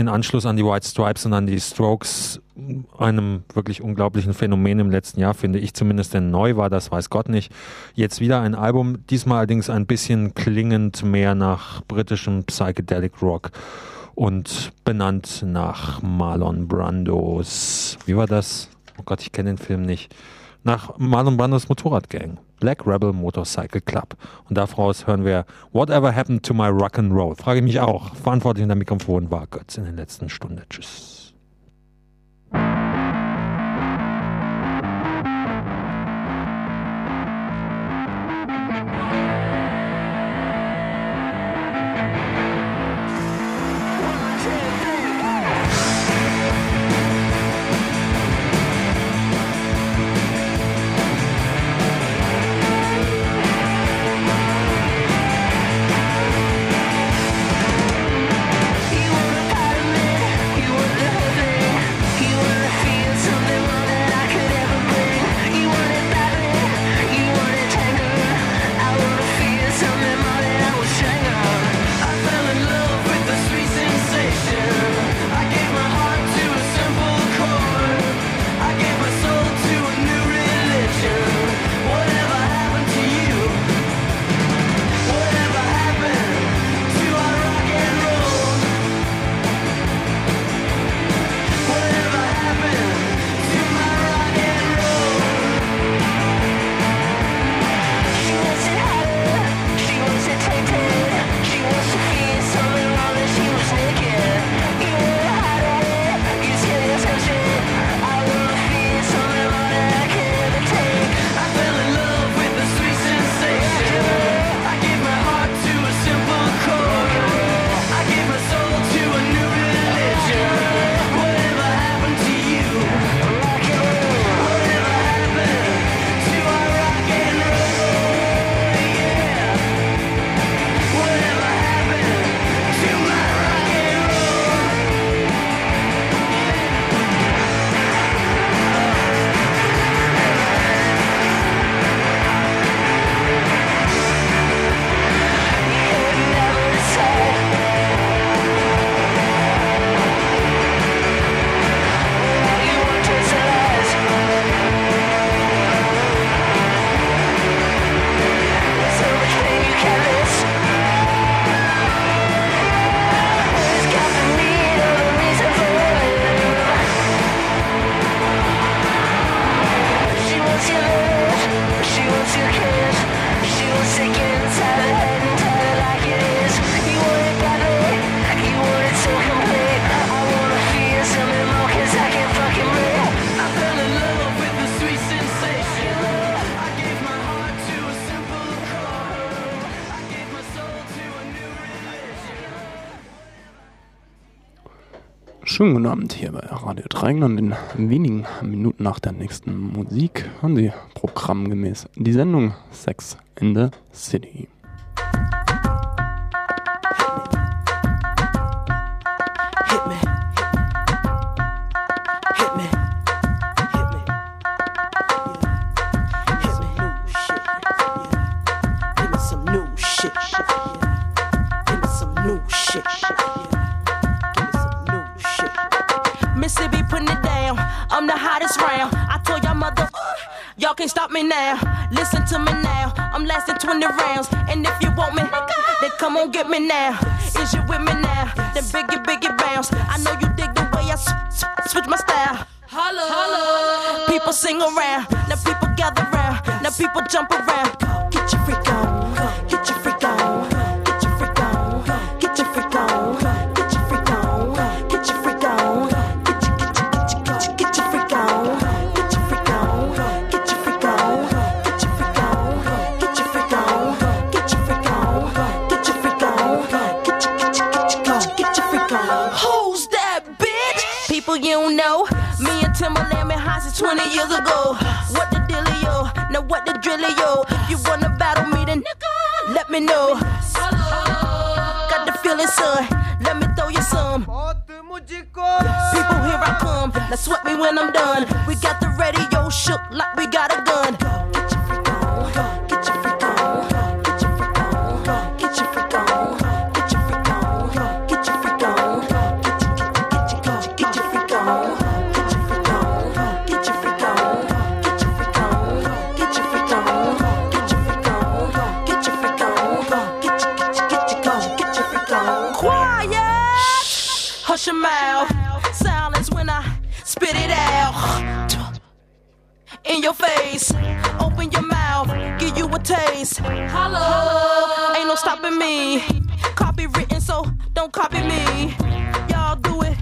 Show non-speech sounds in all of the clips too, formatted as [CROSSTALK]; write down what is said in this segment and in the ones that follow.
in Anschluss an die White Stripes und an die Strokes einem wirklich unglaublichen Phänomen im letzten Jahr, finde ich zumindest, denn neu war das, weiß Gott nicht. Jetzt wieder ein Album, diesmal allerdings ein bisschen klingend mehr nach britischem Psychedelic Rock und benannt nach Marlon Brandos. Wie war das? Oh Gott, ich kenne den Film nicht. Nach Marlon Brandos Motorradgang. Black Rebel Motorcycle Club. Und daraus hören wir Whatever Happened to My Rock and Roll. Frage ich mich auch. Verantwortlich in der Mikrofon war Götz in der letzten Stunde. Tschüss. Abend hier bei Radio Dreieckland. In wenigen Minuten nach der nächsten Musik hören Sie programmgemäß die Sendung Sex in the City. Can't stop me now. Listen to me now. I'm lasting 20 rounds. And if you want me, then come on get me now. Is you with me now? Then biggie, biggie bounce. I know you dig the way I switch my style. Holla, holla. People sing around. Now people gather around. Now people jump around. Get your freak on. 20 years ago. What the dealio? Now what the drillio? If you wanna battle me, then let me know. Got the feeling, son. Let me throw you some. People, here I come. Now sweat me when I'm done. We got the radio shook like we got a gun. Me. Copy written, so don't copy me. Y'all do it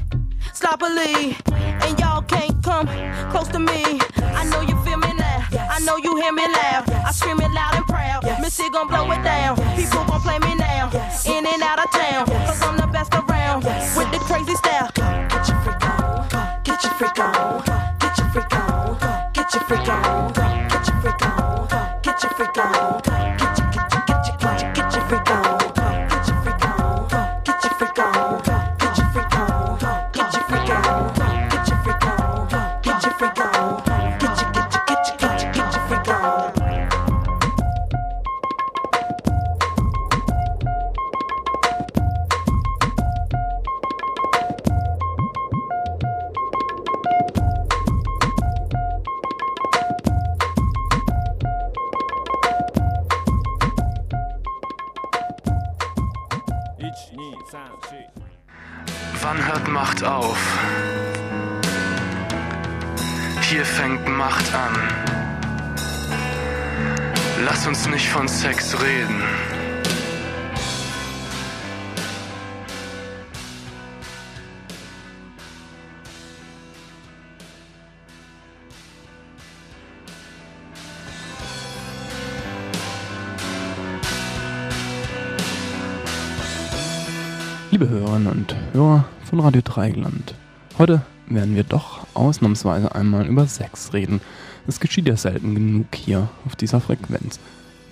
sloppily, and y'all can't come close to me. I know you feel me now. I know you hear me loud. I scream it loud and proud. Missy gon' blow it down. People gon' play me now. In and out of town. Cause I'm the best around. With the crazy von Radio Dreigland, heute werden wir doch ausnahmsweise einmal über Sex reden. Es geschieht ja selten genug hier auf dieser Frequenz.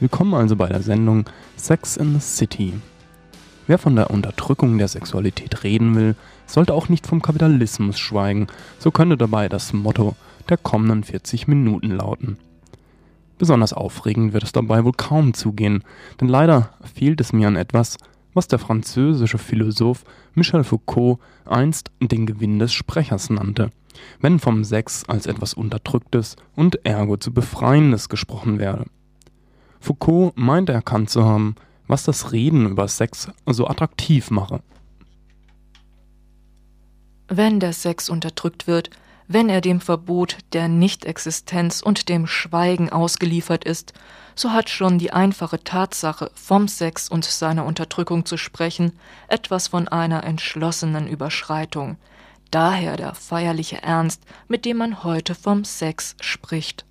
Willkommen also bei der Sendung Sex in the City. Wer von der Unterdrückung der Sexualität reden will, sollte auch nicht vom Kapitalismus schweigen, so könnte dabei das Motto der kommenden 40 Minuten lauten. Besonders aufregend wird es dabei wohl kaum zugehen, denn leider fehlt es mir an etwas, was der französische Philosoph Michel Foucault einst den Gewinn des Sprechers nannte, wenn vom Sex als etwas Unterdrücktes und ergo zu Befreiendes gesprochen werde. Foucault meinte erkannt zu haben, was das Reden über Sex so attraktiv mache. Wenn der Sex unterdrückt wird, wenn er dem Verbot der Nichtexistenz und dem Schweigen ausgeliefert ist, so hat schon die einfache Tatsache, vom Sex und seiner Unterdrückung zu sprechen, etwas von einer entschlossenen Überschreitung. Daher der feierliche Ernst, mit dem man heute vom Sex spricht.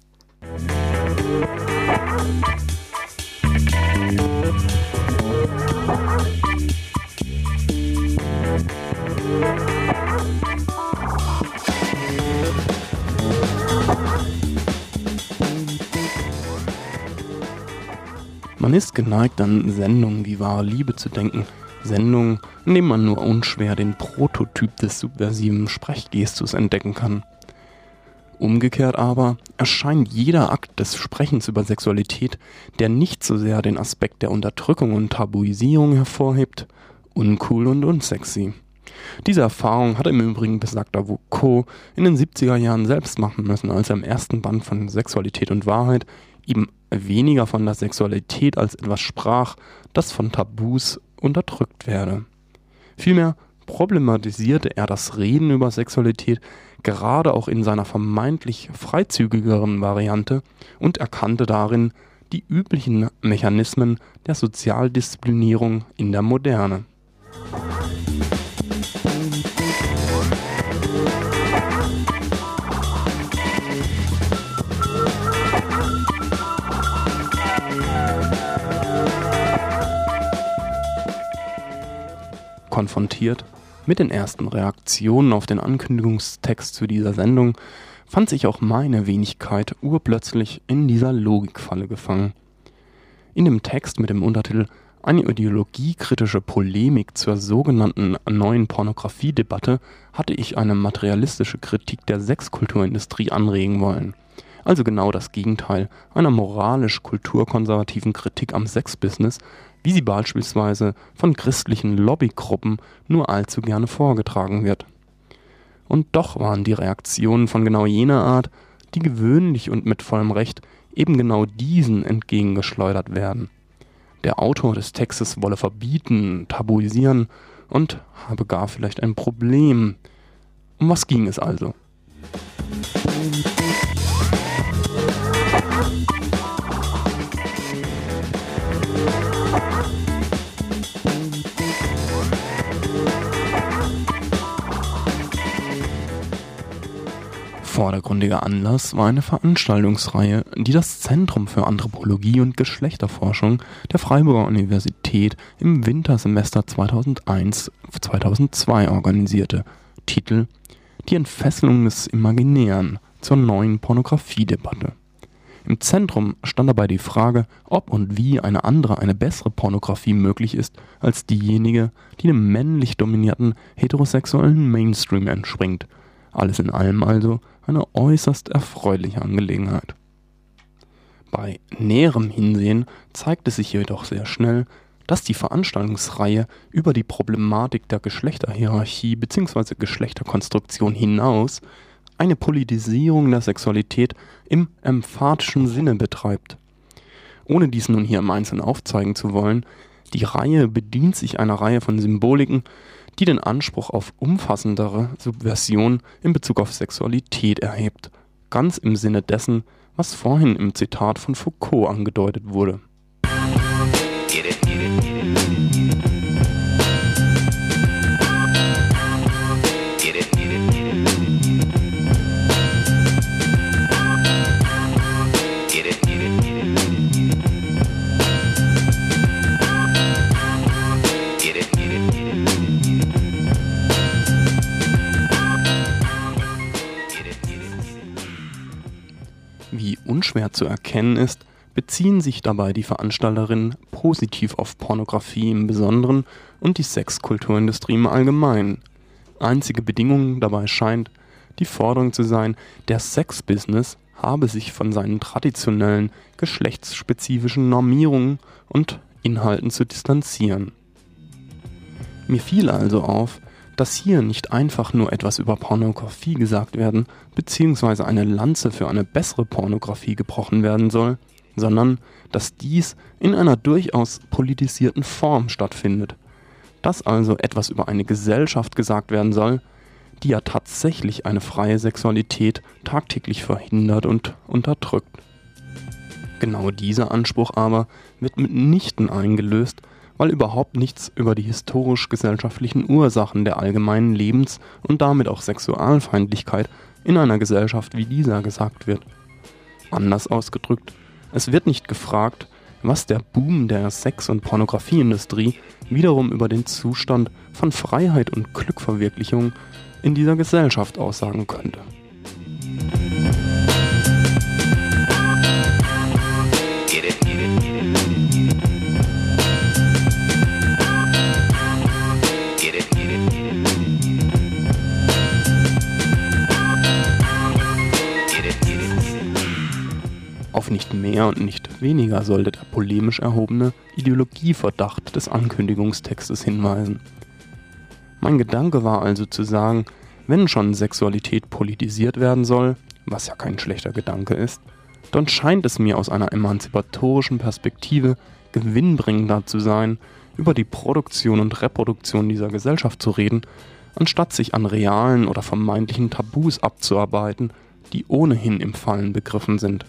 Man ist geneigt, an Sendungen wie wahre Liebe zu denken. Sendungen, in denen man nur unschwer den Prototyp des subversiven Sprechgestus entdecken kann. Umgekehrt aber erscheint jeder Akt des Sprechens über Sexualität, der nicht so sehr den Aspekt der Unterdrückung und Tabuisierung hervorhebt, uncool und unsexy. Diese Erfahrung hat im Übrigen besagter Foucault in den 70er Jahren selbst machen müssen, als er im ersten Band von Sexualität und Wahrheit eben weniger von der Sexualität als etwas sprach, das von Tabus unterdrückt werde. Vielmehr problematisierte er das Reden über Sexualität gerade auch in seiner vermeintlich freizügigeren Variante und erkannte darin die üblichen Mechanismen der Sozialdisziplinierung in der Moderne. Konfrontiert mit den ersten Reaktionen auf den Ankündigungstext zu dieser Sendung fand sich auch meine Wenigkeit urplötzlich in dieser Logikfalle gefangen. In dem Text mit dem Untertitel Eine ideologiekritische Polemik zur sogenannten neuen Pornografiedebatte hatte ich eine materialistische Kritik der Sexkulturindustrie anregen wollen. Also genau das Gegenteil einer moralisch-kulturkonservativen Kritik am Sexbusiness, wie sie beispielsweise von christlichen Lobbygruppen nur allzu gerne vorgetragen wird. Und doch waren die Reaktionen von genau jener Art, die gewöhnlich und mit vollem Recht eben genau diesen entgegengeschleudert werden. Der Autor des Textes wolle verbieten, tabuisieren und habe gar vielleicht ein Problem. Um was ging es also? Vordergründiger Anlass war eine Veranstaltungsreihe, die das Zentrum für Anthropologie und Geschlechterforschung der Freiburger Universität im Wintersemester 2001-2002 organisierte. Titel Die Entfesselung des Imaginären zur neuen Pornografiedebatte. Im Zentrum stand dabei die Frage, ob und wie eine andere, eine bessere Pornografie möglich ist als diejenige, die dem männlich dominierten heterosexuellen Mainstream entspringt. Alles in allem also eine äußerst erfreuliche Angelegenheit. Bei näherem Hinsehen zeigte sich jedoch sehr schnell, dass die Veranstaltungsreihe über die Problematik der Geschlechterhierarchie bzw. Geschlechterkonstruktion hinaus eine Politisierung der Sexualität im emphatischen Sinne betreibt. Ohne dies nun hier im Einzelnen aufzeigen zu wollen, die Reihe bedient sich einer Reihe von Symboliken, die den Anspruch auf umfassendere Subversion in Bezug auf Sexualität erhebt, ganz im Sinne dessen, was vorhin im Zitat von Foucault angedeutet wurde. Unschwer zu erkennen ist, beziehen sich dabei die Veranstalterinnen positiv auf Pornografie im Besonderen und die Sexkulturindustrie im Allgemeinen. Einzige Bedingung dabei scheint die Forderung zu sein, der Sexbusiness habe sich von seinen traditionellen geschlechtsspezifischen Normierungen und Inhalten zu distanzieren. Mir fiel also auf, dass hier nicht einfach nur etwas über Pornografie gesagt werden, beziehungsweise eine Lanze für eine bessere Pornografie gebrochen werden soll, sondern dass dies in einer durchaus politisierten Form stattfindet. Dass also etwas über eine Gesellschaft gesagt werden soll, die ja tatsächlich eine freie Sexualität tagtäglich verhindert und unterdrückt. Genau dieser Anspruch aber wird mitnichten eingelöst, weil überhaupt nichts über die historisch-gesellschaftlichen Ursachen der allgemeinen Lebens- und damit auch Sexualfeindlichkeit in einer Gesellschaft wie dieser gesagt wird. Anders ausgedrückt, es wird nicht gefragt, was der Boom der Sex- und Pornografieindustrie wiederum über den Zustand von Freiheit und Glückverwirklichung in dieser Gesellschaft aussagen könnte. Nicht mehr und nicht weniger sollte der polemisch erhobene Ideologieverdacht des Ankündigungstextes hinweisen. Mein Gedanke war also zu sagen, wenn schon Sexualität politisiert werden soll, was ja kein schlechter Gedanke ist, dann scheint es mir aus einer emanzipatorischen Perspektive gewinnbringender zu sein, über die Produktion und Reproduktion dieser Gesellschaft zu reden, anstatt sich an realen oder vermeintlichen Tabus abzuarbeiten, die ohnehin im Fallen begriffen sind.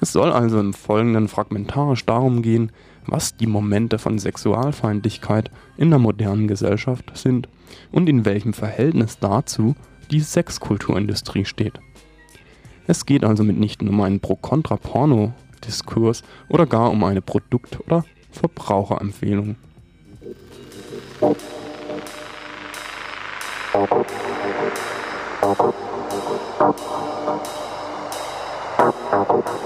Es soll also im Folgenden fragmentarisch darum gehen, was die Momente von Sexualfeindlichkeit in der modernen Gesellschaft sind und in welchem Verhältnis dazu die Sexkulturindustrie steht. Es geht also mitnichten um einen Pro-Kontra-Porno-Diskurs oder gar um eine Produkt- oder Verbraucherempfehlung. Thank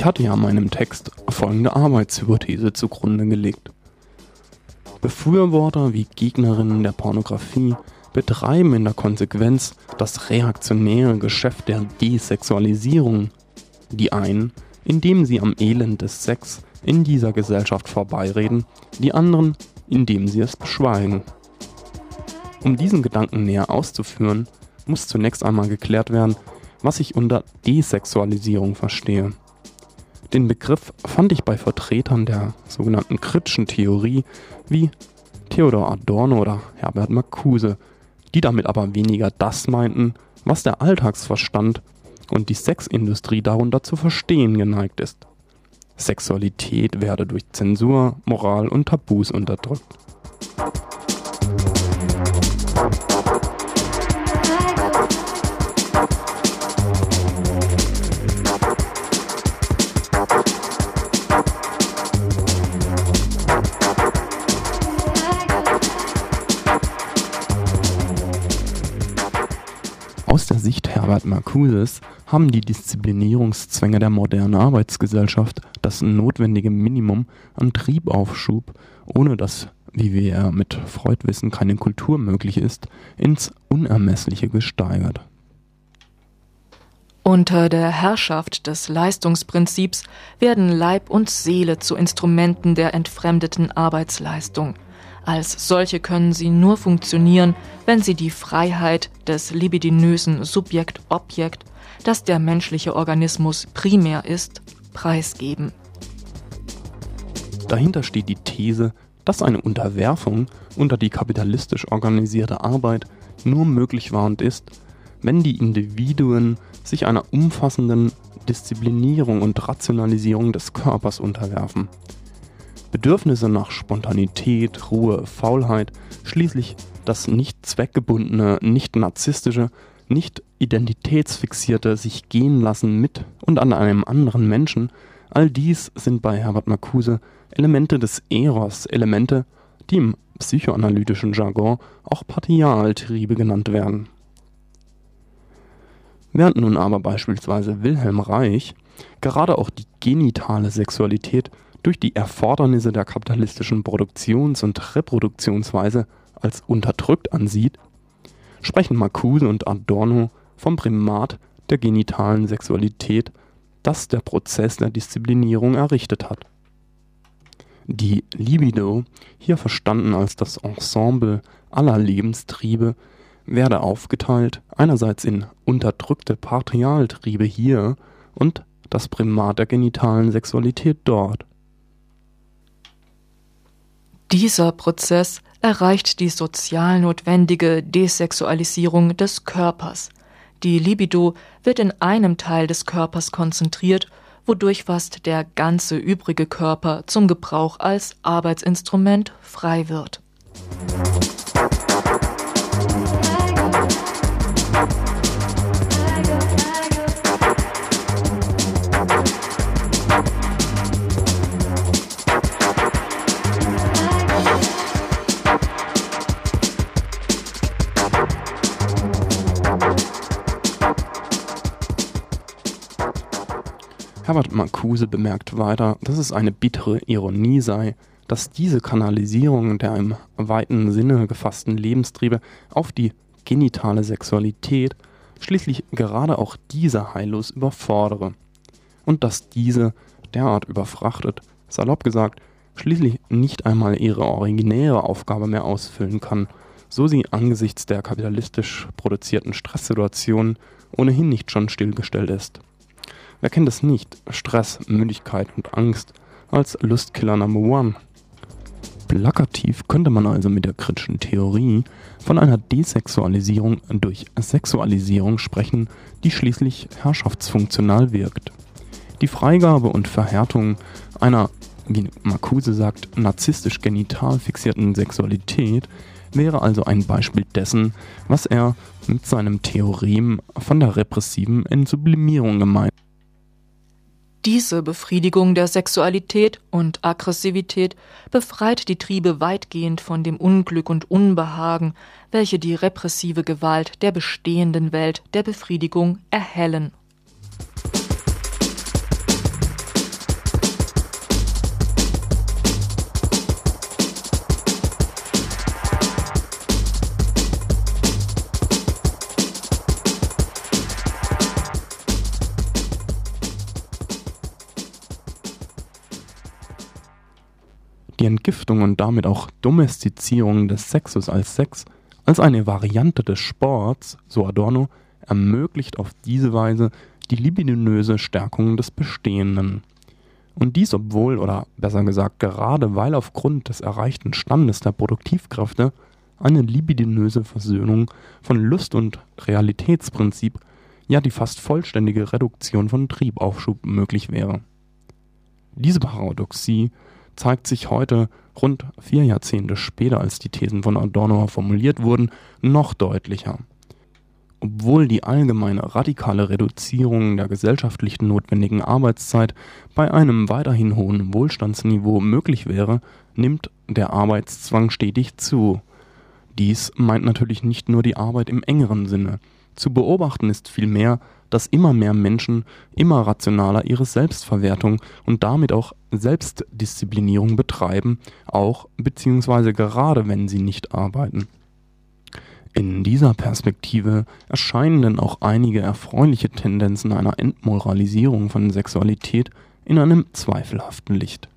Ich hatte ja meinem Text folgende Arbeitshypothese zugrunde gelegt. Befürworter wie Gegnerinnen der Pornografie betreiben in der Konsequenz das reaktionäre Geschäft der Desexualisierung. Die einen, indem sie am Elend des Sex in dieser Gesellschaft vorbeireden, die anderen, indem sie es beschweigen. Um diesen Gedanken näher auszuführen, muss zunächst einmal geklärt werden, was ich unter Desexualisierung verstehe. Den Begriff fand ich bei Vertretern der sogenannten kritischen Theorie wie Theodor Adorno oder Herbert Marcuse, die damit aber weniger das meinten, was der Alltagsverstand und die Sexindustrie darunter zu verstehen geneigt ist. Sexualität werde durch Zensur, Moral und Tabus unterdrückt. Aus der Sicht Herbert Marcuses haben die Disziplinierungszwänge der modernen Arbeitsgesellschaft das notwendige Minimum an Triebaufschub, ohne dass, wie wir ja mit Freud wissen, keine Kultur möglich ist, ins Unermessliche gesteigert. Unter der Herrschaft des Leistungsprinzips werden Leib und Seele zu Instrumenten der entfremdeten Arbeitsleistung – als solche können sie nur funktionieren, wenn sie die Freiheit des libidinösen Subjekt-Objekt, das der menschliche Organismus primär ist, preisgeben. Dahinter steht die These, dass eine Unterwerfung unter die kapitalistisch organisierte Arbeit nur möglich war und ist, wenn die Individuen sich einer umfassenden Disziplinierung und Rationalisierung des Körpers unterwerfen. Bedürfnisse nach Spontanität, Ruhe, Faulheit, schließlich das nicht zweckgebundene, nicht narzisstische, nicht identitätsfixierte sich gehen lassen mit und an einem anderen Menschen, all dies sind bei Herbert Marcuse Elemente des Eros, Elemente, die im psychoanalytischen Jargon auch Partialtriebe genannt werden. Während nun aber beispielsweise Wilhelm Reich gerade auch die genitale Sexualität durch die Erfordernisse der kapitalistischen Produktions- und Reproduktionsweise als unterdrückt ansieht, sprechen Marcuse und Adorno vom Primat der genitalen Sexualität, das der Prozess der Disziplinierung errichtet hat. Die Libido, hier verstanden als das Ensemble aller Lebenstriebe, werde aufgeteilt einerseits in unterdrückte Patrialtriebe hier und das Primat der genitalen Sexualität dort. Dieser Prozess erreicht die sozial notwendige Desexualisierung des Körpers. Die Libido wird in einem Teil des Körpers konzentriert, wodurch fast der ganze übrige Körper zum Gebrauch als Arbeitsinstrument frei wird. Herbert Marcuse bemerkt weiter, dass es eine bittere Ironie sei, dass diese Kanalisierung der im weiten Sinne gefassten Lebenstriebe auf die genitale Sexualität schließlich gerade auch diese heillos überfordere und dass diese derart überfrachtet, salopp gesagt, schließlich nicht einmal ihre originäre Aufgabe mehr ausfüllen kann, so sie angesichts der kapitalistisch produzierten Stresssituationen ohnehin nicht schon stillgestellt ist. Wer kennt es nicht? Stress, Müdigkeit und Angst als Lustkiller Number One. Plakativ könnte man also mit der kritischen Theorie von einer Desexualisierung durch Sexualisierung sprechen, die schließlich herrschaftsfunktional wirkt. Die Freigabe und Verhärtung einer, wie Marcuse sagt, narzisstisch genital fixierten Sexualität wäre also ein Beispiel dessen, was er mit seinem Theorem von der repressiven Entsublimierung gemeint diese Befriedigung der Sexualität und Aggressivität befreit die Triebe weitgehend von dem Unglück und Unbehagen, welche die repressive Gewalt der bestehenden Welt der Befriedigung erhellen Die Entgiftung und damit auch Domestizierung des Sexus als Sex, als eine Variante des Sports, so Adorno, ermöglicht auf diese Weise die libidinöse Stärkung des Bestehenden. Und dies obwohl, oder besser gesagt gerade weil aufgrund des erreichten Standes der Produktivkräfte eine libidinöse Versöhnung von Lust und Realitätsprinzip, ja die fast vollständige Reduktion von Triebaufschub möglich wäre. Diese Paradoxie zeigt sich heute, rund vier Jahrzehnte später als die Thesen von Adorno formuliert wurden, noch deutlicher. Obwohl die allgemeine radikale Reduzierung der gesellschaftlich notwendigen Arbeitszeit bei einem weiterhin hohen Wohlstandsniveau möglich wäre, nimmt der Arbeitszwang stetig zu. Dies meint natürlich nicht nur die Arbeit im engeren Sinne. Zu beobachten ist vielmehr, dass immer mehr Menschen immer rationaler ihre Selbstverwertung und damit auch Selbstdisziplinierung betreiben, auch bzw. gerade wenn sie nicht arbeiten. In dieser Perspektive erscheinen denn auch einige erfreuliche Tendenzen einer Entmoralisierung von Sexualität in einem zweifelhaften Licht.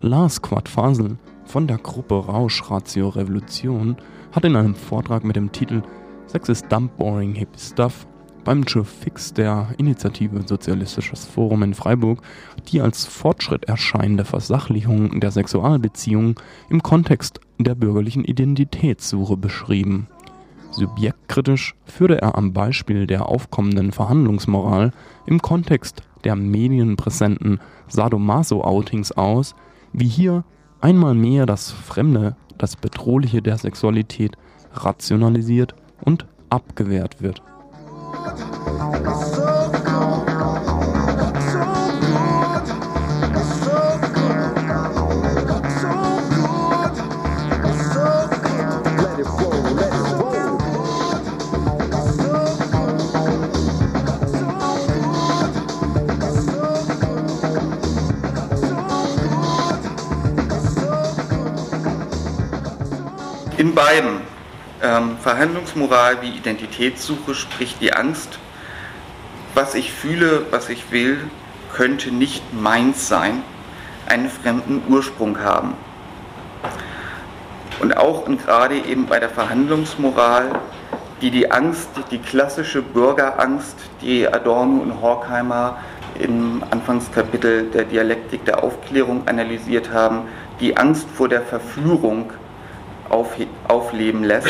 Lars Quadfasel von der Gruppe Rausch Ratio Revolution hat in einem Vortrag mit dem Titel Sex is Dump Boring Hip Stuff beim Joe Fix der Initiative Sozialistisches Forum in Freiburg die als Fortschritt erscheinende Versachlichung der Sexualbeziehungen im Kontext der bürgerlichen Identitätssuche beschrieben. Subjektkritisch führte er am Beispiel der aufkommenden Verhandlungsmoral im Kontext der medienpräsenten Sadomaso-Outings aus, wie hier einmal mehr das Fremde, das Bedrohliche der Sexualität rationalisiert und abgewehrt wird. In beiden, ähm, Verhandlungsmoral wie Identitätssuche, spricht die Angst, was ich fühle, was ich will, könnte nicht meins sein, einen fremden Ursprung haben. Und auch und gerade eben bei der Verhandlungsmoral, die die Angst, die klassische Bürgerangst, die Adorno und Horkheimer im Anfangskapitel der Dialektik der Aufklärung analysiert haben, die Angst vor der Verführung aufleben lässt.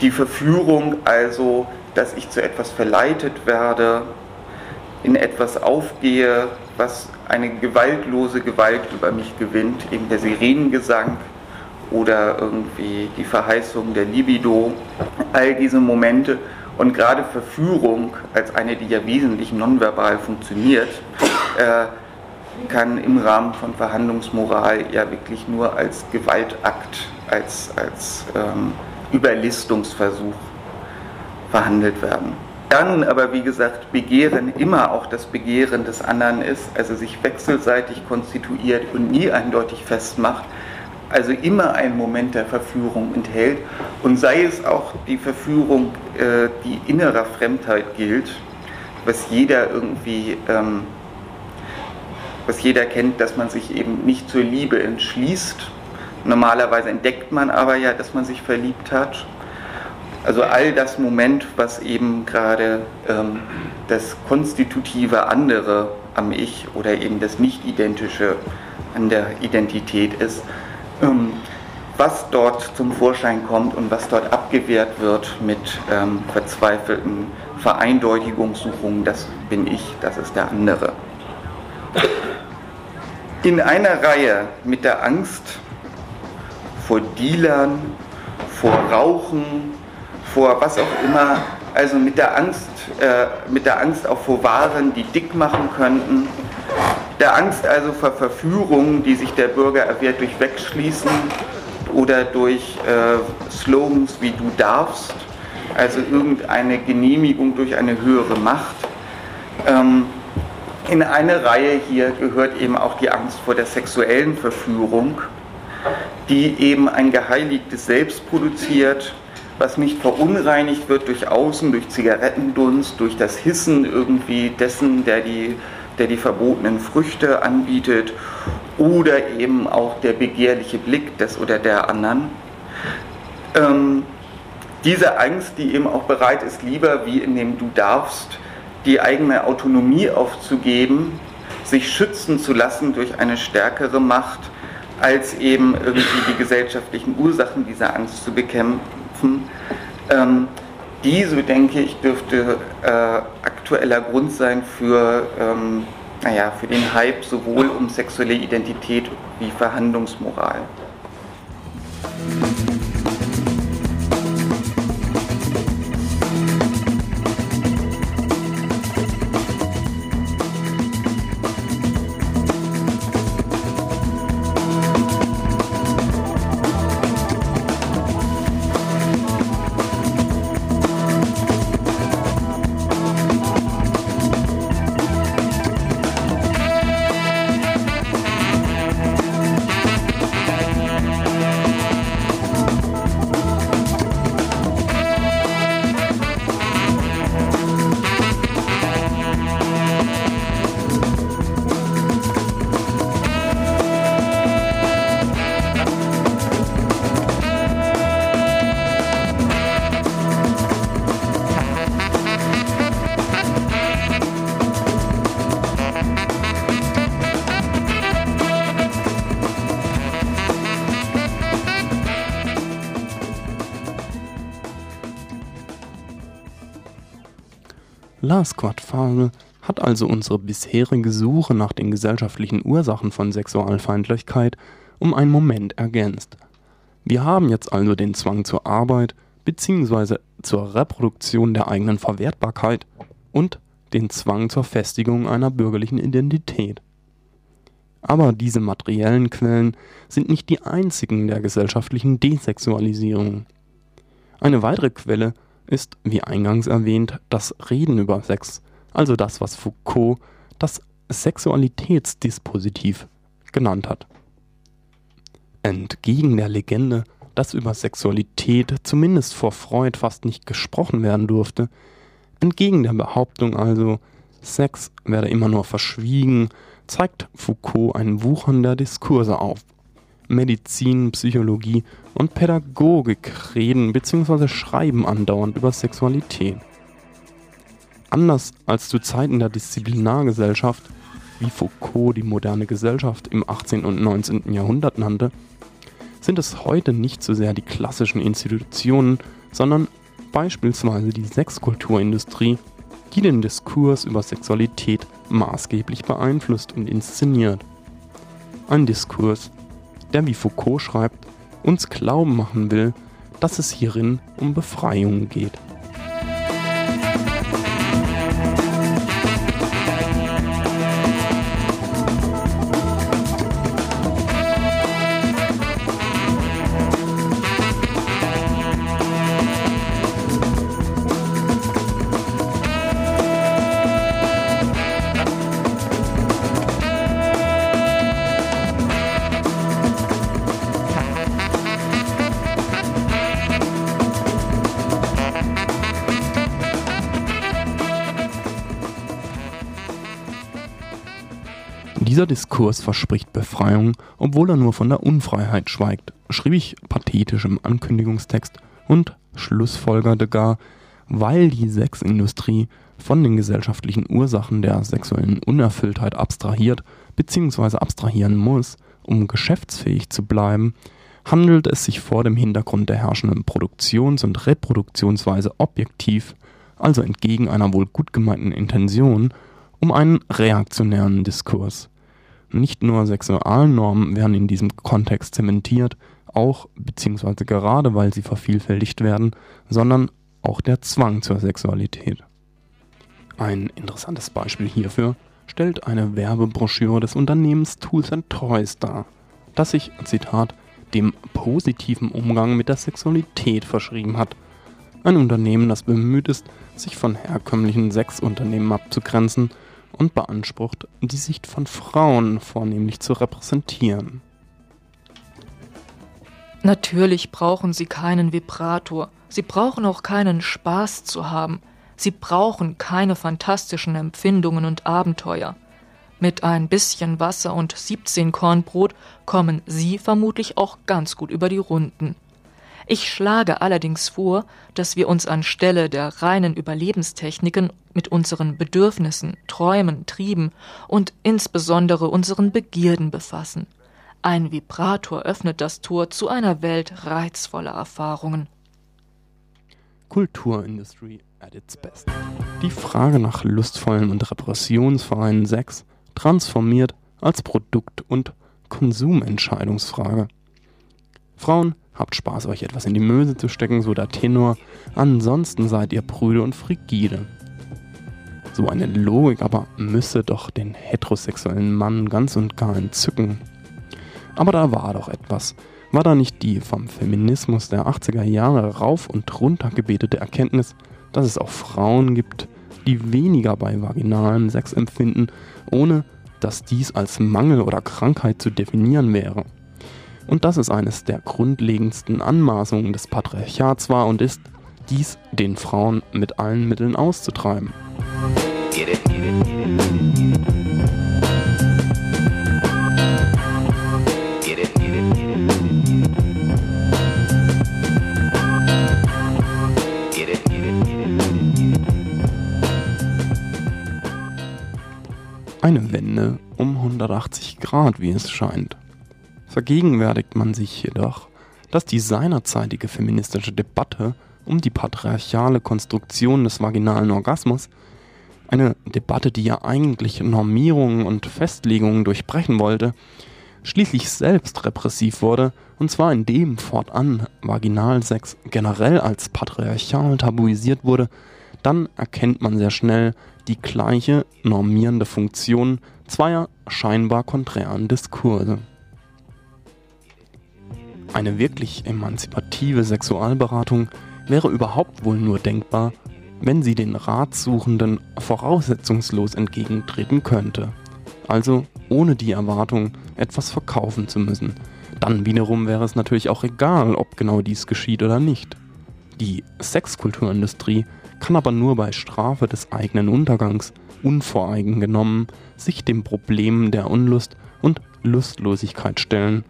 Die Verführung also, dass ich zu etwas verleitet werde, in etwas aufgehe, was eine gewaltlose Gewalt über mich gewinnt, eben der Sirenengesang oder irgendwie die Verheißung der Libido, all diese Momente und gerade Verführung als eine, die ja wesentlich nonverbal funktioniert, äh, kann im Rahmen von Verhandlungsmoral ja wirklich nur als Gewaltakt, als, als ähm, Überlistungsversuch verhandelt werden. Dann aber, wie gesagt, Begehren immer auch das Begehren des anderen ist, also sich wechselseitig konstituiert und nie eindeutig festmacht, also immer einen Moment der Verführung enthält und sei es auch die Verführung, äh, die innerer Fremdheit gilt, was jeder irgendwie ähm, was jeder kennt, dass man sich eben nicht zur Liebe entschließt. Normalerweise entdeckt man aber ja, dass man sich verliebt hat. Also all das Moment, was eben gerade ähm, das konstitutive andere am Ich oder eben das Nicht-Identische an der Identität ist, ähm, was dort zum Vorschein kommt und was dort abgewehrt wird mit ähm, verzweifelten Vereindeutigungssuchungen, das bin ich, das ist der andere in einer Reihe mit der Angst vor Dealern, vor Rauchen, vor was auch immer, also mit der Angst, äh, mit der Angst auch vor Waren, die dick machen könnten, der Angst also vor Verführungen, die sich der Bürger erwehrt durch Wegschließen oder durch äh, Slogans wie du darfst, also irgendeine Genehmigung durch eine höhere Macht. Ähm, in eine Reihe hier gehört eben auch die Angst vor der sexuellen Verführung, die eben ein geheiligtes Selbst produziert, was nicht verunreinigt wird durch Außen, durch Zigarettendunst, durch das Hissen irgendwie dessen, der die, der die verbotenen Früchte anbietet oder eben auch der begehrliche Blick des oder der anderen. Ähm, diese Angst, die eben auch bereit ist, lieber wie in dem Du darfst, die eigene Autonomie aufzugeben, sich schützen zu lassen durch eine stärkere Macht, als eben irgendwie die gesellschaftlichen Ursachen dieser Angst zu bekämpfen. Ähm, die, so denke ich, dürfte äh, aktueller Grund sein für, ähm, naja, für den Hype sowohl um sexuelle Identität wie Verhandlungsmoral. Lars Quadfagel hat also unsere bisherige Suche nach den gesellschaftlichen Ursachen von Sexualfeindlichkeit um einen Moment ergänzt. Wir haben jetzt also den Zwang zur Arbeit bzw. zur Reproduktion der eigenen Verwertbarkeit und den Zwang zur Festigung einer bürgerlichen Identität. Aber diese materiellen Quellen sind nicht die einzigen der gesellschaftlichen Desexualisierung. Eine weitere Quelle ist, wie eingangs erwähnt, das Reden über Sex, also das, was Foucault das Sexualitätsdispositiv genannt hat. Entgegen der Legende, dass über Sexualität zumindest vor Freud fast nicht gesprochen werden durfte, entgegen der Behauptung also, Sex werde immer nur verschwiegen, zeigt Foucault ein Wuchern der Diskurse auf. Medizin, Psychologie und Pädagogik reden bzw. schreiben andauernd über Sexualität. Anders als zu Zeiten der Disziplinargesellschaft, wie Foucault die moderne Gesellschaft im 18. und 19. Jahrhundert nannte, sind es heute nicht so sehr die klassischen Institutionen, sondern beispielsweise die Sexkulturindustrie, die den Diskurs über Sexualität maßgeblich beeinflusst und inszeniert. Ein Diskurs, der, wie Foucault schreibt, uns glauben machen will, dass es hierin um Befreiung geht. Diskurs verspricht Befreiung, obwohl er nur von der Unfreiheit schweigt, schrieb ich pathetisch im Ankündigungstext und schlussfolgerte gar, weil die Sexindustrie von den gesellschaftlichen Ursachen der sexuellen Unerfülltheit abstrahiert bzw. abstrahieren muss, um geschäftsfähig zu bleiben, handelt es sich vor dem Hintergrund der herrschenden Produktions- und Reproduktionsweise objektiv, also entgegen einer wohl gut gemeinten Intention, um einen reaktionären Diskurs. Nicht nur Sexualnormen werden in diesem Kontext zementiert, auch beziehungsweise gerade weil sie vervielfältigt werden, sondern auch der Zwang zur Sexualität. Ein interessantes Beispiel hierfür stellt eine Werbebroschüre des Unternehmens Tools and Toys dar, das sich, Zitat, dem positiven Umgang mit der Sexualität verschrieben hat. Ein Unternehmen, das bemüht ist, sich von herkömmlichen Sexunternehmen abzugrenzen und beansprucht, die Sicht von Frauen vornehmlich zu repräsentieren. Natürlich brauchen sie keinen Vibrator, sie brauchen auch keinen Spaß zu haben, sie brauchen keine fantastischen Empfindungen und Abenteuer. Mit ein bisschen Wasser und 17 Kornbrot kommen Sie vermutlich auch ganz gut über die Runden. Ich schlage allerdings vor, dass wir uns anstelle der reinen Überlebenstechniken mit unseren Bedürfnissen, Träumen, Trieben und insbesondere unseren Begierden befassen. Ein Vibrator öffnet das Tor zu einer Welt reizvoller Erfahrungen. Kulturindustrie at its best. Die Frage nach lustvollen und repressionsfreien Sex transformiert als Produkt- und Konsumentscheidungsfrage. Frauen Habt Spaß, euch etwas in die Möse zu stecken, so der Tenor. Ansonsten seid ihr prüde und frigide. So eine Logik aber müsse doch den heterosexuellen Mann ganz und gar entzücken. Aber da war doch etwas. War da nicht die vom Feminismus der 80er Jahre rauf und runter gebetete Erkenntnis, dass es auch Frauen gibt, die weniger bei vaginalem Sex empfinden, ohne dass dies als Mangel oder Krankheit zu definieren wäre? Und das ist eines der grundlegendsten Anmaßungen des Patriarchats war und ist, dies den Frauen mit allen Mitteln auszutreiben. Eine Wende um 180 Grad, wie es scheint vergegenwärtigt man sich jedoch, dass die seinerzeitige feministische Debatte um die patriarchale Konstruktion des vaginalen Orgasmus, eine Debatte, die ja eigentlich Normierungen und Festlegungen durchbrechen wollte, schließlich selbst repressiv wurde, und zwar indem fortan Vaginalsex generell als patriarchal tabuisiert wurde, dann erkennt man sehr schnell die gleiche normierende Funktion zweier scheinbar konträren Diskurse. Eine wirklich emanzipative Sexualberatung wäre überhaupt wohl nur denkbar, wenn sie den Ratsuchenden voraussetzungslos entgegentreten könnte. Also ohne die Erwartung, etwas verkaufen zu müssen. Dann wiederum wäre es natürlich auch egal, ob genau dies geschieht oder nicht. Die Sexkulturindustrie kann aber nur bei Strafe des eigenen Untergangs unvoreingenommen sich dem Problem der Unlust und Lustlosigkeit stellen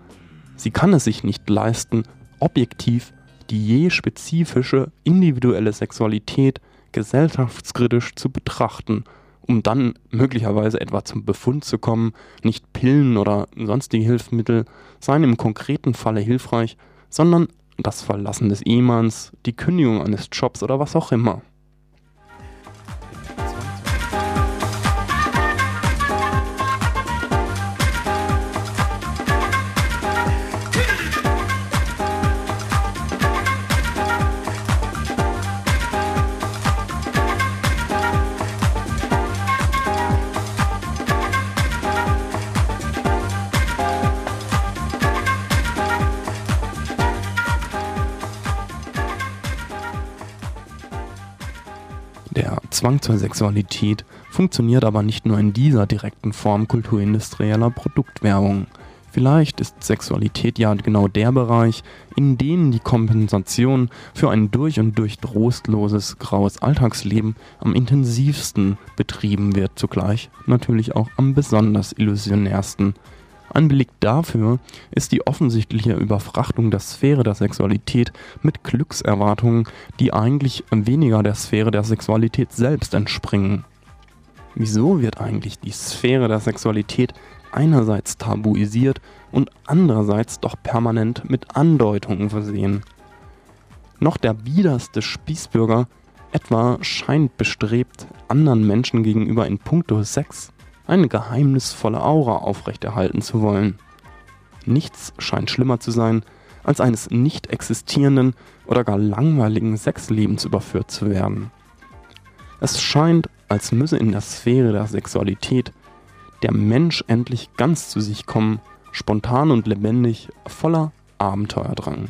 Sie kann es sich nicht leisten, objektiv die je spezifische individuelle Sexualität gesellschaftskritisch zu betrachten, um dann möglicherweise etwa zum Befund zu kommen, nicht Pillen oder sonstige Hilfsmittel seien im konkreten Falle hilfreich, sondern das Verlassen des Ehemanns, die Kündigung eines Jobs oder was auch immer. Zwang zur Sexualität funktioniert aber nicht nur in dieser direkten Form kulturindustrieller Produktwerbung. Vielleicht ist Sexualität ja genau der Bereich, in dem die Kompensation für ein durch und durch trostloses, graues Alltagsleben am intensivsten betrieben wird, zugleich natürlich auch am besonders illusionärsten. Ein Beleg dafür ist die offensichtliche Überfrachtung der Sphäre der Sexualität mit Glückserwartungen, die eigentlich weniger der Sphäre der Sexualität selbst entspringen. Wieso wird eigentlich die Sphäre der Sexualität einerseits tabuisiert und andererseits doch permanent mit Andeutungen versehen? Noch der biederste Spießbürger etwa scheint bestrebt, anderen Menschen gegenüber in puncto Sex eine geheimnisvolle Aura aufrechterhalten zu wollen. Nichts scheint schlimmer zu sein, als eines nicht existierenden oder gar langweiligen Sexlebens überführt zu werden. Es scheint, als müsse in der Sphäre der Sexualität der Mensch endlich ganz zu sich kommen, spontan und lebendig, voller Abenteuerdrang.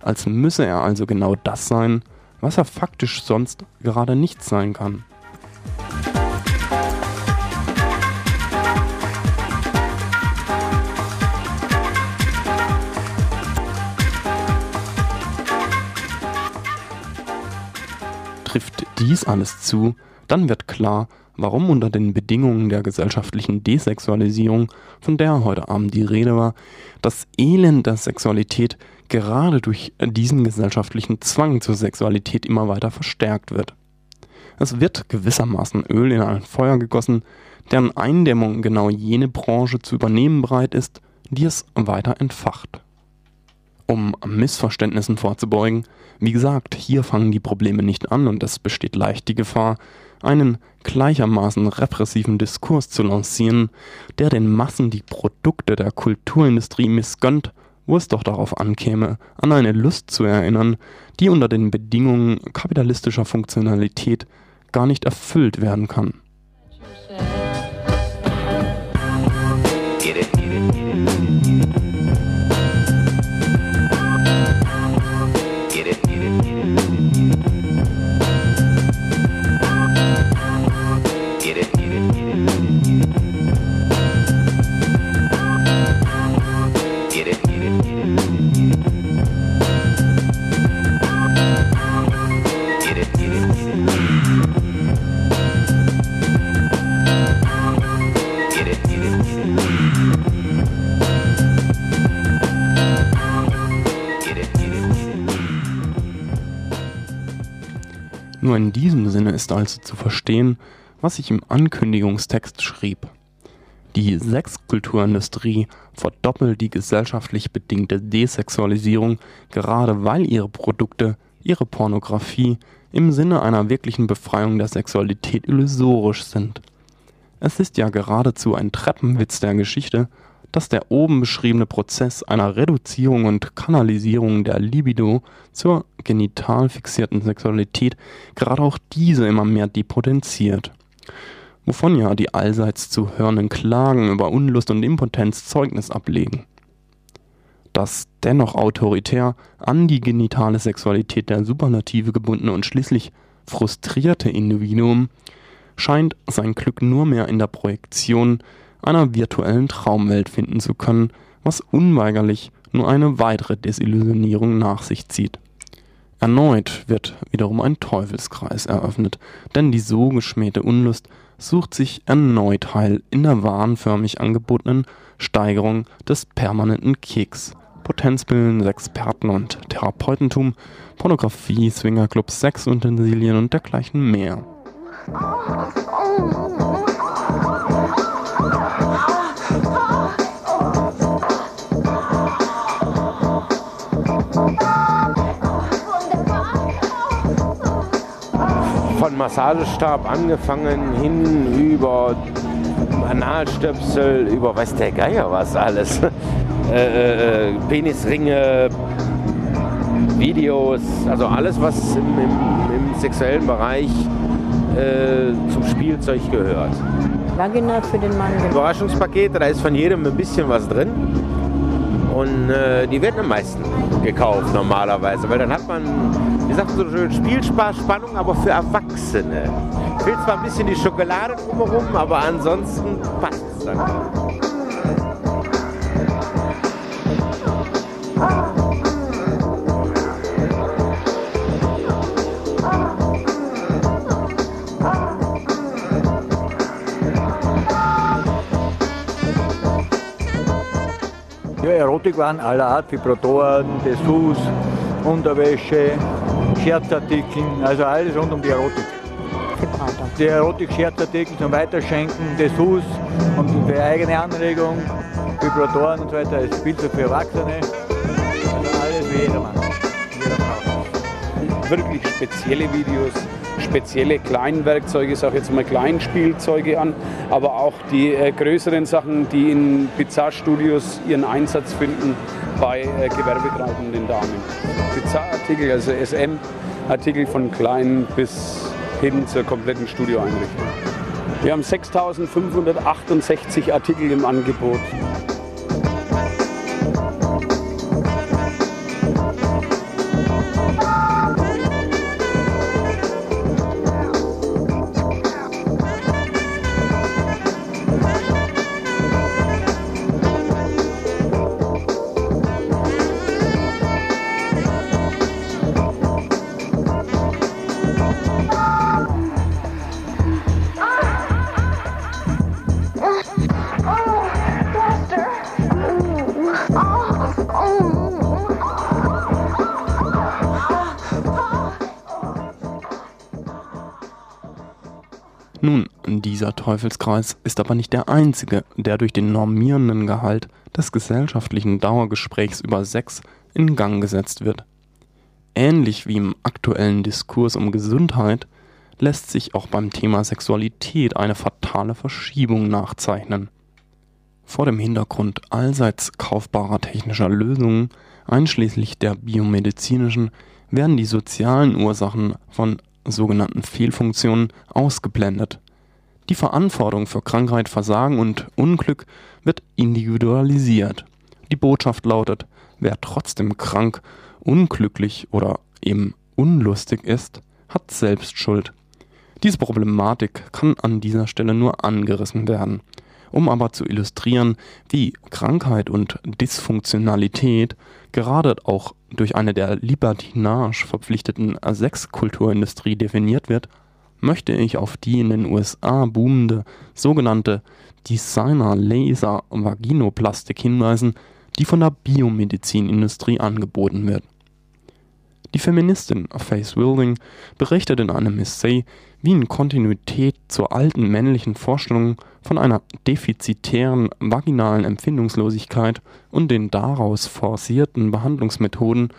Als müsse er also genau das sein, was er faktisch sonst gerade nicht sein kann. Trifft dies alles zu, dann wird klar, warum unter den Bedingungen der gesellschaftlichen Desexualisierung, von der heute Abend die Rede war, das Elend der Sexualität gerade durch diesen gesellschaftlichen Zwang zur Sexualität immer weiter verstärkt wird. Es wird gewissermaßen Öl in ein Feuer gegossen, deren Eindämmung genau jene Branche zu übernehmen bereit ist, die es weiter entfacht. Um Missverständnissen vorzubeugen, wie gesagt, hier fangen die Probleme nicht an und es besteht leicht die Gefahr, einen gleichermaßen repressiven Diskurs zu lancieren, der den Massen die Produkte der Kulturindustrie missgönnt, wo es doch darauf ankäme, an eine Lust zu erinnern, die unter den Bedingungen kapitalistischer Funktionalität gar nicht erfüllt werden kann. Nur in diesem Sinne ist also zu verstehen, was ich im Ankündigungstext schrieb. Die Sexkulturindustrie verdoppelt die gesellschaftlich bedingte Desexualisierung, gerade weil ihre Produkte, ihre Pornografie im Sinne einer wirklichen Befreiung der Sexualität illusorisch sind. Es ist ja geradezu ein Treppenwitz der Geschichte, dass der oben beschriebene Prozess einer Reduzierung und Kanalisierung der Libido zur genital fixierten Sexualität gerade auch diese immer mehr depotenziert. Wovon ja die allseits zu hörenden Klagen über Unlust und Impotenz Zeugnis ablegen. Das dennoch autoritär an die genitale Sexualität der Superlative gebundene und schließlich frustrierte Individuum scheint sein Glück nur mehr in der Projektion einer virtuellen Traumwelt finden zu können, was unweigerlich nur eine weitere Desillusionierung nach sich zieht. Erneut wird wiederum ein Teufelskreis eröffnet, denn die so geschmähte Unlust sucht sich erneut Heil in der wahnförmig angebotenen Steigerung des permanenten Keks. Potenzbilden, Experten und Therapeutentum, Pornografie, Swingerclubs, Sexutensilien und dergleichen mehr. Von Massagestab angefangen hin über Analstöpsel, über weiß der Geier was alles. [LAUGHS] äh, äh, Penisringe, Videos, also alles, was im, im, im sexuellen Bereich äh, zum Spielzeug gehört. Vagina für den Mann. Überraschungspakete, da ist von jedem ein bisschen was drin. Und äh, die werden am meisten gekauft normalerweise, weil dann hat man, wie sagt man so schön, Spielspaß, Spannung, aber für Erwachsene. Fehlt zwar ein bisschen die Schokolade drumherum, aber ansonsten passt es dann. Ja, Erotikwaren aller Art, Vibratoren, Dessous, Unterwäsche, Scherzartikel, also alles rund um die Erotik. Die Erotik-Scherzartikel zum Weiterschenken, Dessous und für eigene Anregung, Vibratoren und so weiter, ist Spielzeug für Erwachsene. Also alles für jedermann. Wirklich spezielle Videos, spezielle Kleinwerkzeuge, ich sage jetzt mal Kleinspielzeuge an, aber auch die äh, größeren Sachen, die in Bizarre-Studios ihren Einsatz finden bei äh, gewerbetreibenden Damen. Bizarre-Artikel, also SM-Artikel von klein bis hin zur kompletten Studioeinrichtung. Wir haben 6568 Artikel im Angebot. Dieser Teufelskreis ist aber nicht der einzige, der durch den normierenden Gehalt des gesellschaftlichen Dauergesprächs über Sex in Gang gesetzt wird. Ähnlich wie im aktuellen Diskurs um Gesundheit lässt sich auch beim Thema Sexualität eine fatale Verschiebung nachzeichnen. Vor dem Hintergrund allseits kaufbarer technischer Lösungen, einschließlich der biomedizinischen, werden die sozialen Ursachen von sogenannten Fehlfunktionen ausgeblendet. Die Verantwortung für Krankheit, Versagen und Unglück wird individualisiert. Die Botschaft lautet, wer trotzdem krank, unglücklich oder eben unlustig ist, hat selbst Schuld. Diese Problematik kann an dieser Stelle nur angerissen werden. Um aber zu illustrieren, wie Krankheit und Dysfunktionalität gerade auch durch eine der Libertinage verpflichteten Sexkulturindustrie definiert wird, möchte ich auf die in den USA boomende sogenannte Designer Laser Vaginoplastik hinweisen, die von der Biomedizinindustrie angeboten wird. Die Feministin Faith Wilding berichtet in einem Essay, wie in Kontinuität zur alten männlichen Vorstellung von einer defizitären vaginalen Empfindungslosigkeit und den daraus forcierten Behandlungsmethoden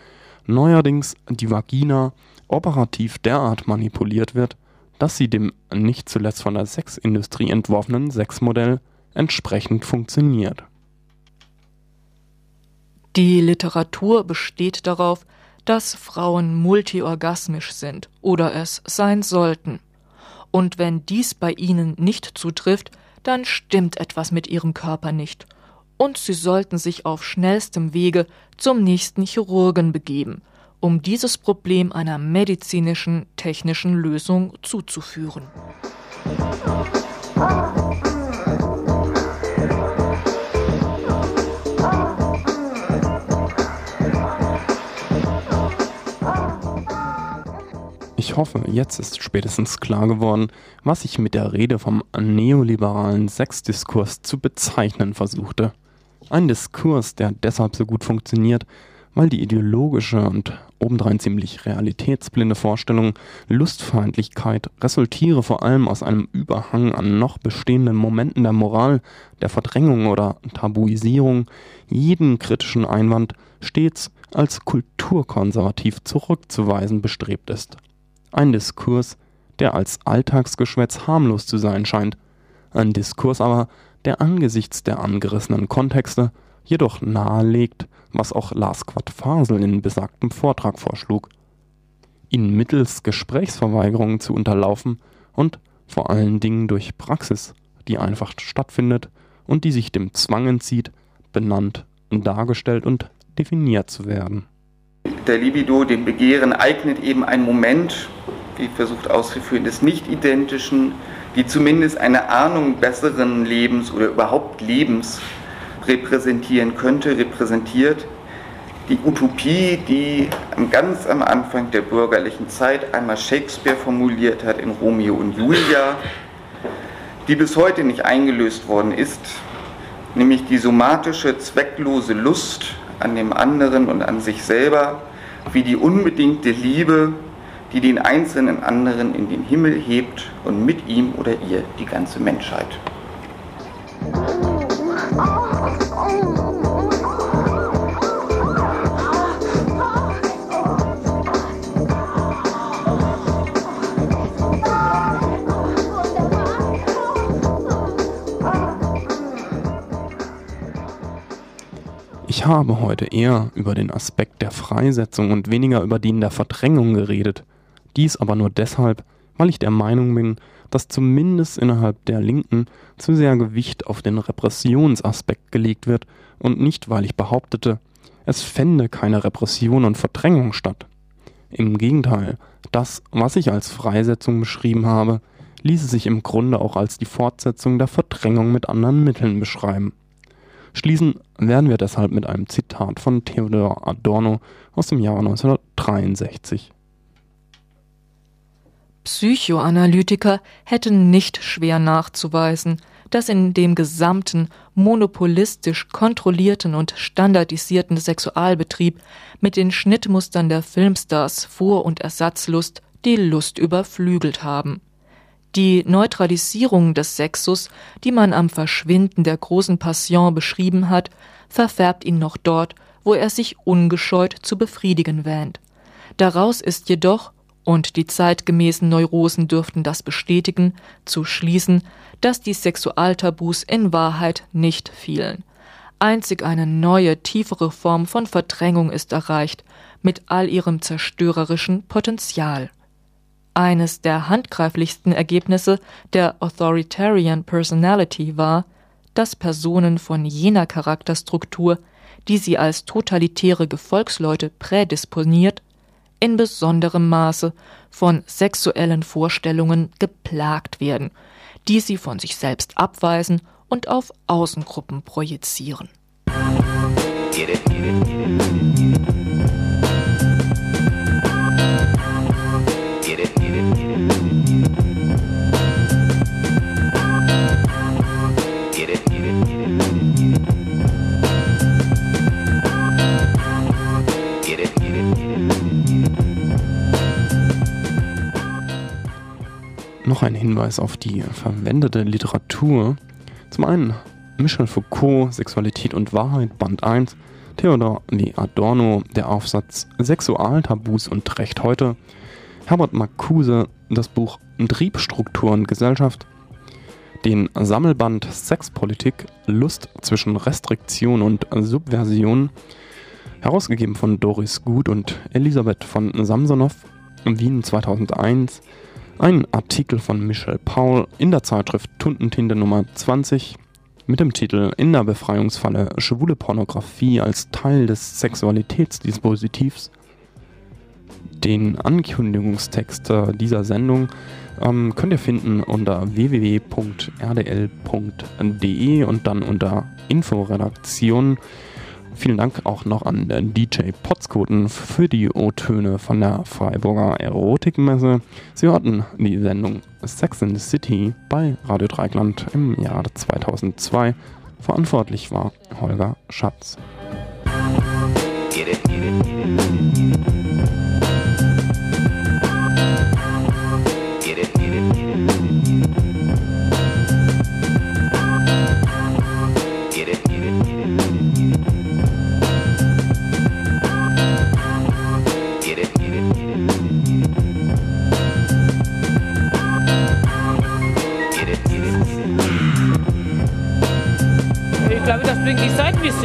neuerdings die Vagina operativ derart manipuliert wird, dass sie dem nicht zuletzt von der Sexindustrie entworfenen Sexmodell entsprechend funktioniert. Die Literatur besteht darauf, dass Frauen multiorgasmisch sind oder es sein sollten. Und wenn dies bei ihnen nicht zutrifft, dann stimmt etwas mit ihrem Körper nicht. Und sie sollten sich auf schnellstem Wege zum nächsten Chirurgen begeben, um dieses Problem einer medizinischen, technischen Lösung zuzuführen. Ich hoffe, jetzt ist spätestens klar geworden, was ich mit der Rede vom neoliberalen Sexdiskurs zu bezeichnen versuchte. Ein Diskurs, der deshalb so gut funktioniert, weil die ideologische und obendrein ziemlich realitätsblinde Vorstellung Lustfeindlichkeit resultiere vor allem aus einem Überhang an noch bestehenden Momenten der Moral, der Verdrängung oder Tabuisierung, jeden kritischen Einwand stets als kulturkonservativ zurückzuweisen bestrebt ist. Ein Diskurs, der als Alltagsgeschwätz harmlos zu sein scheint, ein Diskurs aber, der angesichts der angerissenen Kontexte jedoch nahelegt, was auch Lars Quadfasel in besagtem Vortrag vorschlug, ihn mittels Gesprächsverweigerungen zu unterlaufen und vor allen Dingen durch Praxis, die einfach stattfindet und die sich dem Zwang entzieht, benannt, dargestellt und definiert zu werden. Der Libido, dem Begehren, eignet eben ein Moment, wie versucht auszuführen, des Nicht-Identischen, die zumindest eine Ahnung besseren Lebens oder überhaupt Lebens repräsentieren könnte, repräsentiert. Die Utopie, die ganz am Anfang der bürgerlichen Zeit einmal Shakespeare formuliert hat in Romeo und Julia, die bis heute nicht eingelöst worden ist, nämlich die somatische, zwecklose Lust an dem anderen und an sich selber, wie die unbedingte Liebe, die den einzelnen anderen in den Himmel hebt und mit ihm oder ihr die ganze Menschheit. Ich habe heute eher über den Aspekt der Freisetzung und weniger über den der Verdrängung geredet. Dies aber nur deshalb, weil ich der Meinung bin, dass zumindest innerhalb der Linken zu sehr Gewicht auf den Repressionsaspekt gelegt wird und nicht, weil ich behauptete, es fände keine Repression und Verdrängung statt. Im Gegenteil, das, was ich als Freisetzung beschrieben habe, ließe sich im Grunde auch als die Fortsetzung der Verdrängung mit anderen Mitteln beschreiben. Schließen werden wir deshalb mit einem Zitat von Theodor Adorno aus dem Jahre 1963. Psychoanalytiker hätten nicht schwer nachzuweisen, dass in dem gesamten monopolistisch kontrollierten und standardisierten Sexualbetrieb mit den Schnittmustern der Filmstars Vor- und Ersatzlust die Lust überflügelt haben. Die Neutralisierung des Sexus, die man am Verschwinden der großen Passion beschrieben hat, verfärbt ihn noch dort, wo er sich ungescheut zu befriedigen wähnt. Daraus ist jedoch, und die zeitgemäßen Neurosen dürften das bestätigen, zu schließen, dass die Sexualtabus in Wahrheit nicht fielen. Einzig eine neue, tiefere Form von Verdrängung ist erreicht, mit all ihrem zerstörerischen Potenzial. Eines der handgreiflichsten Ergebnisse der Authoritarian Personality war, dass Personen von jener Charakterstruktur, die sie als totalitäre Gefolgsleute prädisponiert, in besonderem Maße von sexuellen Vorstellungen geplagt werden, die sie von sich selbst abweisen und auf Außengruppen projizieren. Noch ein Hinweis auf die verwendete Literatur. Zum einen Michel Foucault, Sexualität und Wahrheit, Band 1, Theodor Lee Adorno, der Aufsatz Sexualtabus und Recht heute, Herbert Marcuse, das Buch Triebstruktur und Gesellschaft, den Sammelband Sexpolitik, Lust zwischen Restriktion und Subversion, herausgegeben von Doris Gut und Elisabeth von Samsonow, Wien 2001, ein Artikel von Michel Paul in der Zeitschrift Tundentinte Nummer 20 mit dem Titel In der Befreiungsfalle schwule Pornografie als Teil des Sexualitätsdispositivs. Den Ankündigungstext dieser Sendung ähm, könnt ihr finden unter www.rdl.de und dann unter Inforedaktion Vielen Dank auch noch an DJ Potzkoten für die O-Töne von der Freiburger Erotikmesse. Sie hörten die Sendung Sex in the City bei Radio Dreikland im Jahr 2002. Verantwortlich war Holger Schatz.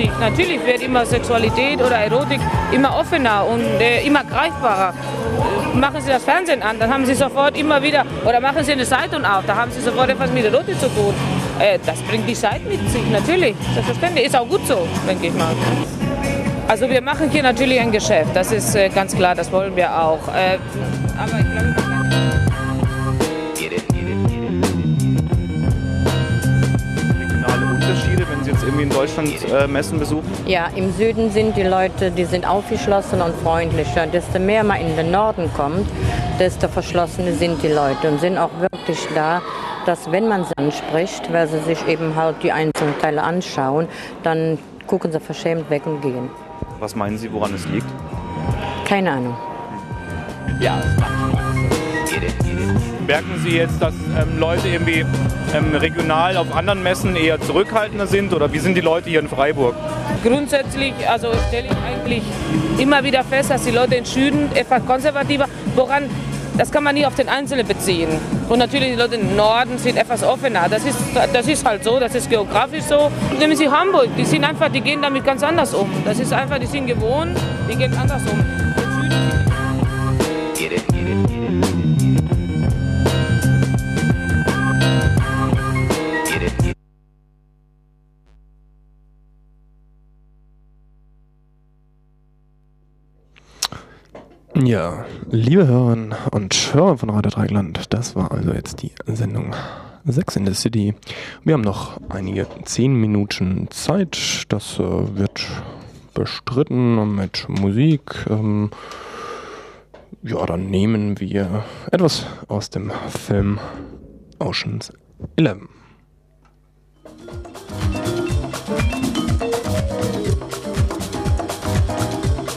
Zeitmusik. Natürlich wird immer Sexualität oder Erotik immer offener und äh, immer greifbarer. Machen Sie das Fernsehen an, dann haben Sie sofort immer wieder, oder machen Sie eine Zeitung auf, da haben Sie sofort etwas mit Erotik zu tun. Äh, das bringt die Zeit mit sich, natürlich. Selbstverständlich, ist auch gut so, denke ich mal. Also wir machen hier natürlich ein Geschäft, das ist äh, ganz klar, das wollen wir auch. Äh, aber ich glaube, jetzt irgendwie in Deutschland äh, Messen besuchen? Ja, im Süden sind die Leute, die sind aufgeschlossen und freundlicher. Desto mehr man in den Norden kommt, desto verschlossener sind die Leute und sind auch wirklich da, dass wenn man sie anspricht, weil sie sich eben halt die einzelnen Teile anschauen, dann gucken sie verschämt weg und gehen. Was meinen Sie, woran es liegt? Keine Ahnung. Ja, es macht Merken Sie jetzt, dass ähm, Leute irgendwie ähm, regional auf anderen Messen eher zurückhaltender sind oder wie sind die Leute hier in Freiburg? Grundsätzlich also stelle ich eigentlich immer wieder fest, dass die Leute in Süden etwas konservativer, woran das kann man nie auf den Einzelnen beziehen. Und natürlich die Leute im Norden sind etwas offener. Das ist, das ist halt so, das ist geografisch so. Nehmen Sie Hamburg, die sind einfach, die gehen damit ganz anders um. Das ist einfach, die sind gewohnt, die gehen anders um. Ja, liebe Hörerinnen und Hörer von Radio Dreigland, das war also jetzt die Sendung Sex in the City. Wir haben noch einige zehn Minuten Zeit. Das äh, wird bestritten mit Musik. Ähm, ja, dann nehmen wir etwas aus dem Film Oceans 11.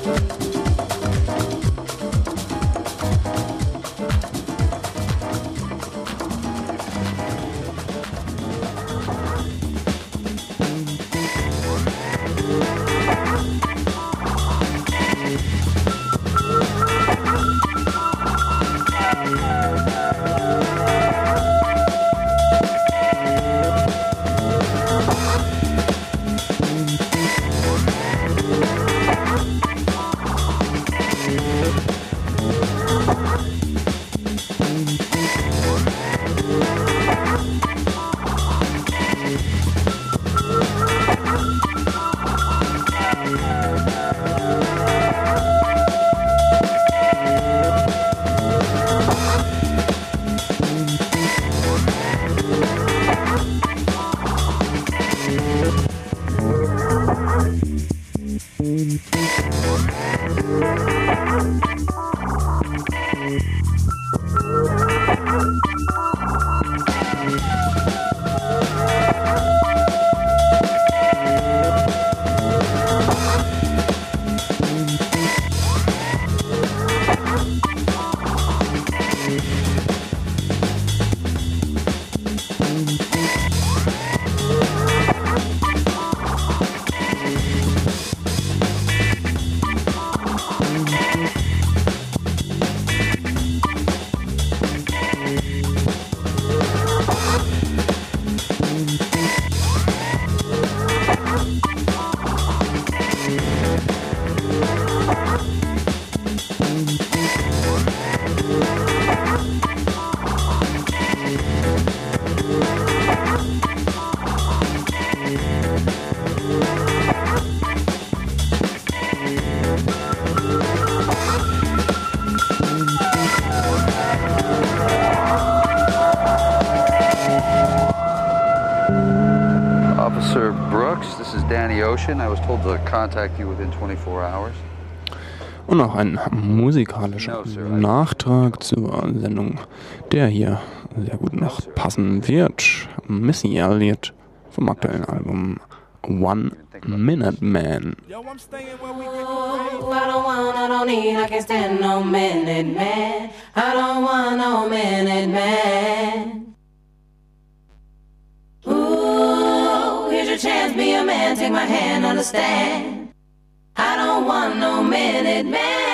Sir Ocean. I was told to contact you within 24 hours. Und noch ein musikalischer Nachtrag zur Sendung, der hier sehr gut noch passen wird. Missy Elliott vom aktuellen Album One Minute Man. Oh, I don't want, I don't need, I can't stand no minute man. I don't want no minute man. Chance, be a man, take my hand, understand. I don't want no minute man.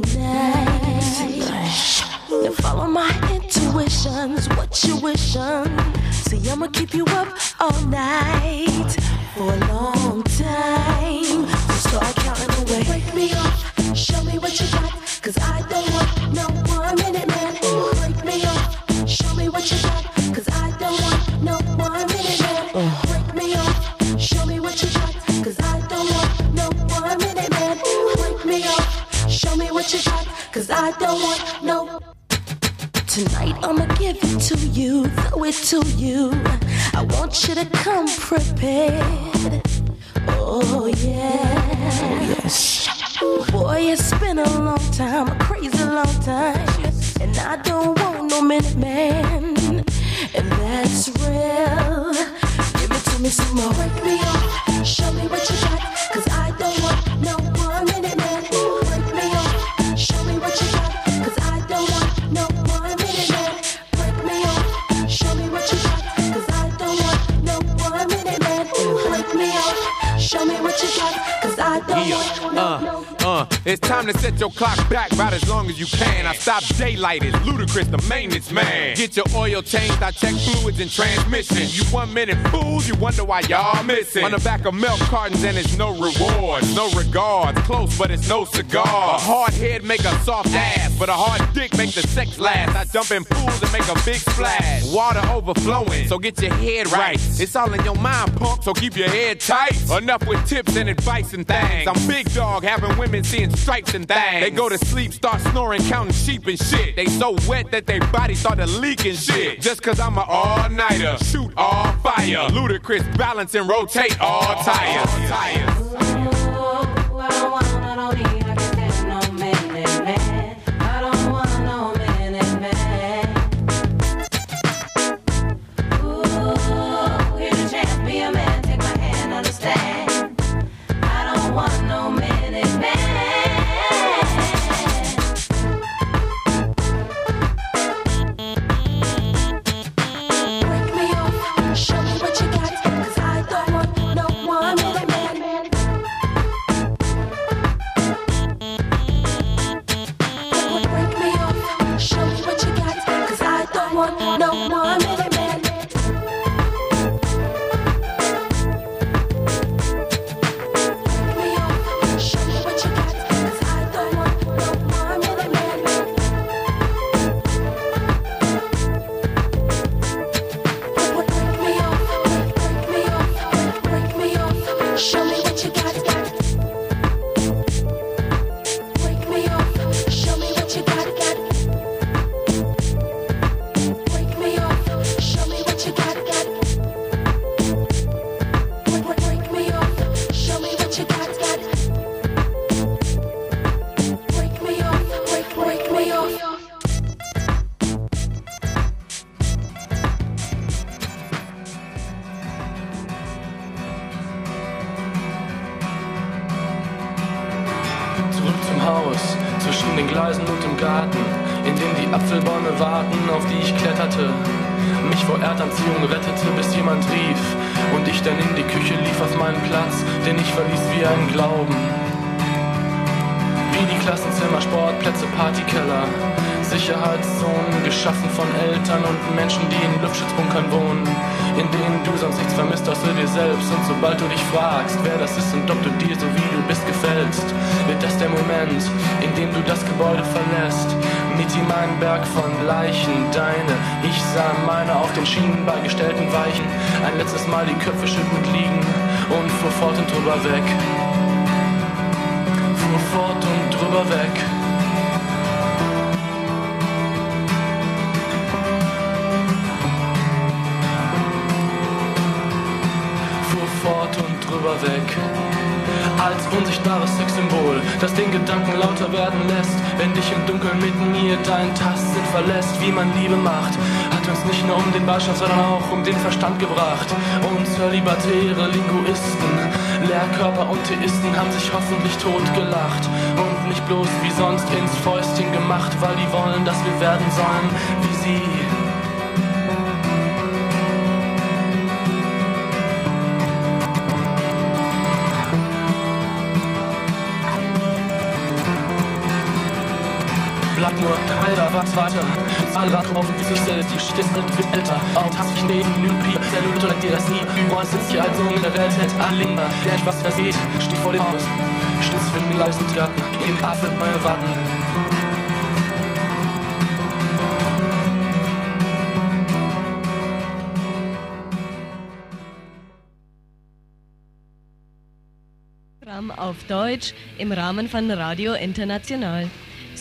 Tonight. Now follow my intuitions, what you wishing? See, I'ma keep you up all night I don't want no. Tonight I'ma give it to you, throw it to you. I want you to come prepared. Oh yeah. Oh Yes. Boy, it's been a long time, a crazy long time. And I don't want no minute man. And that's real. Give it to me some more. Break me off, show me what you got. Cause I it's time to set your clock back about as long as you can. I stop daylight, it's ludicrous, the maintenance man. Get your oil changed, I check fluids and transmission. You one minute fools, you wonder why y'all missing. On the back of milk cartons and it's no rewards, no regards. Close, but it's no cigar. A hard head make a soft ass, but a hard dick make the sex last. I jump in pools and make a big splash. Water overflowing, so get your head right. It's all in your mind, punk, so keep your head tight. Enough with tips and advice and things. I'm big dog, having women seeing stripes and things. They go to sleep, start snoring, counting sheep and shit. They so wet that their body started leaking shit. Just cause I'm an all-nighter, shoot all fire. Ludicrous balance and rotate all tires. Oh, I unsichtbares Sexsymbol, das den Gedanken lauter werden lässt, wenn dich im Dunkeln mit mir dein Tastsinn verlässt, wie man Liebe macht, hat uns nicht nur um den Beistand, sondern auch um den Verstand gebracht. Und libertäre Linguisten, Lehrkörper und Theisten haben sich hoffentlich totgelacht und nicht bloß wie sonst ins Fäustchen gemacht, weil die wollen, dass wir werden sollen wie sie. Nur Alter, was weiter. Kaufen wie sich selbst, die Geschichte wird älter. Auch hast dich neben Nypie, der Lüte dir das nie. Wollen sind hier also in der Welt, hält alle, der etwas versteht, steht vor dem Haus. Stützt für den leisen Garten, im Apfel neue Warten. auf Deutsch im Rahmen von Radio International.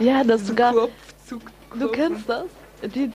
Ja, das sogar. Du kennst das? Die